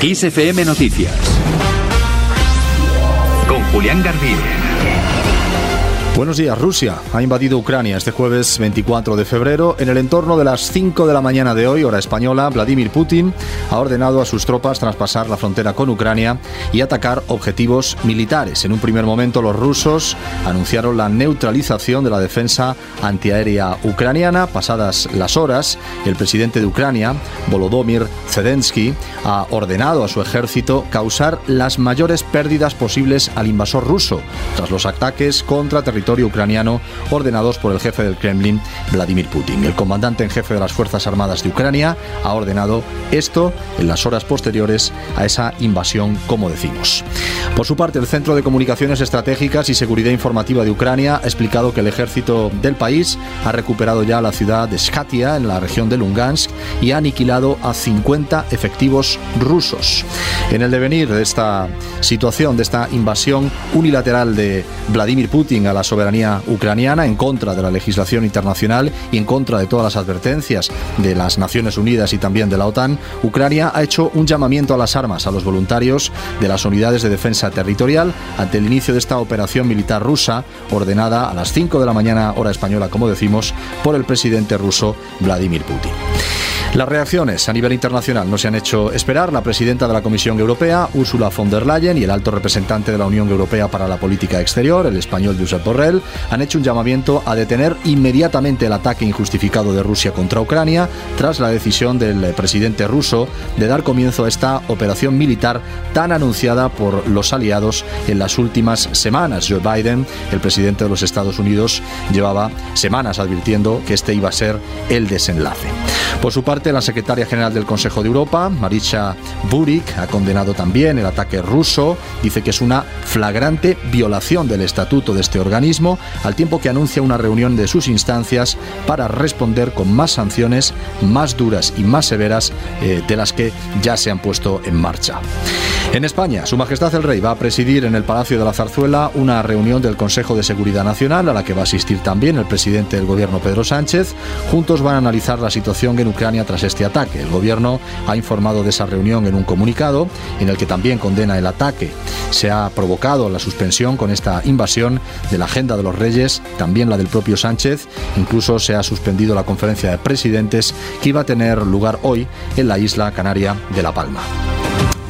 XFM Noticias. Con Julián Garbide. Buenos días. Rusia ha invadido Ucrania este jueves 24 de febrero. En el entorno de las 5 de la mañana de hoy, hora española, Vladimir Putin ha ordenado a sus tropas traspasar la frontera con Ucrania y atacar objetivos militares. En un primer momento, los rusos anunciaron la neutralización de la defensa antiaérea ucraniana. Pasadas las horas, el presidente de Ucrania, Volodymyr Zelensky, ha ordenado a su ejército causar las mayores pérdidas posibles al invasor ruso tras los ataques contra territorios ucraniano ordenados por el jefe del Kremlin, Vladimir Putin. El comandante en jefe de las Fuerzas Armadas de Ucrania ha ordenado esto en las horas posteriores a esa invasión, como decimos. Por su parte, el Centro de Comunicaciones Estratégicas y Seguridad Informativa de Ucrania ha explicado que el ejército del país ha recuperado ya la ciudad de Skatia, en la región de Lungansk, y ha aniquilado a 50 efectivos rusos. En el devenir de esta situación, de esta invasión unilateral de Vladimir Putin a la soberanía ucraniana, en contra de la legislación internacional y en contra de todas las advertencias de las Naciones Unidas y también de la OTAN, Ucrania ha hecho un llamamiento a las armas a los voluntarios de las unidades de defensa territorial ante el inicio de esta operación militar rusa ordenada a las 5 de la mañana hora española, como decimos, por el presidente ruso Vladimir Putin. Las reacciones a nivel internacional no se han hecho esperar. La presidenta de la Comisión Europea, Ursula von der Leyen, y el alto representante de la Unión Europea para la Política Exterior, el español Josep Borrell, han hecho un llamamiento a detener inmediatamente el ataque injustificado de Rusia contra Ucrania tras la decisión del presidente ruso de dar comienzo a esta operación militar tan anunciada por los aliados en las últimas semanas. Joe Biden, el presidente de los Estados Unidos, llevaba semanas advirtiendo que este iba a ser el desenlace. Por su parte, la secretaria general del Consejo de Europa, Marisha Burik, ha condenado también el ataque ruso. Dice que es una flagrante violación del estatuto de este organismo, al tiempo que anuncia una reunión de sus instancias para responder con más sanciones más duras y más severas eh, de las que ya se han puesto en marcha. En España, Su Majestad el Rey va a presidir en el Palacio de la Zarzuela una reunión del Consejo de Seguridad Nacional a la que va a asistir también el presidente del Gobierno Pedro Sánchez. Juntos van a analizar la situación en Ucrania tras este ataque. El Gobierno ha informado de esa reunión en un comunicado en el que también condena el ataque. Se ha provocado la suspensión con esta invasión de la agenda de los reyes, también la del propio Sánchez. Incluso se ha suspendido la conferencia de presidentes que iba a tener lugar hoy en la isla canaria de La Palma.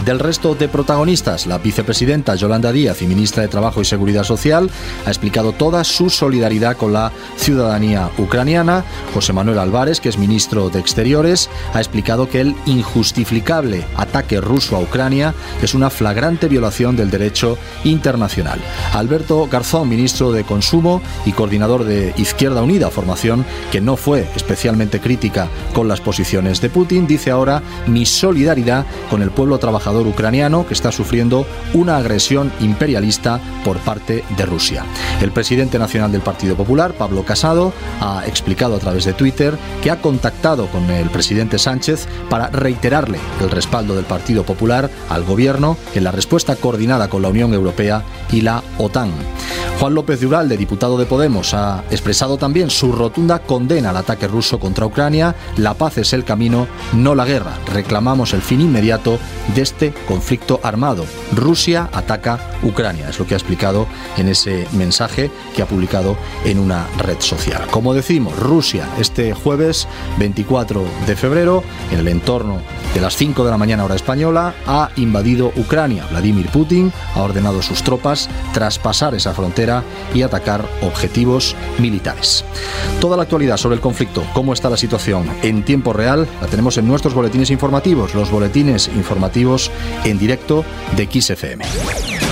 Del resto de protagonistas, la vicepresidenta Yolanda Díaz y ministra de Trabajo y Seguridad Social ha explicado toda su solidaridad con la ciudadanía ucraniana. José Manuel Álvarez, que es ministro de Exteriores, ha explicado que el injustificable ataque ruso a Ucrania es una flagrante violación del derecho internacional. Alberto Garzón, ministro de Consumo y coordinador de Izquierda Unida, formación que no fue especialmente crítica con las posiciones de Putin, dice ahora mi solidaridad con el pueblo trabajador ucraniano que está sufriendo una agresión imperialista por parte de Rusia. El presidente nacional del Partido Popular, Pablo Casado, ha explicado a través de Twitter que ha contactado con el presidente Sánchez para reiterarle el respaldo del Partido Popular al gobierno en la respuesta coordinada con la Unión Europea y la OTAN. Juan López de diputado de Podemos, ha expresado también su rotunda condena al ataque ruso contra Ucrania. La paz es el camino, no la guerra. Reclamamos el fin inmediato de este conflicto armado. Rusia ataca Ucrania, es lo que ha explicado en ese mensaje que ha publicado en una red social. Como decimos, Rusia este jueves 24 de febrero, en el entorno de las 5 de la mañana hora española, ha invadido Ucrania. Vladimir Putin ha ordenado a sus tropas traspasar esa frontera y atacar objetivos militares. Toda la actualidad sobre el conflicto, cómo está la situación en tiempo real, la tenemos en nuestros boletines informativos, los boletines informativos en directo de XFM.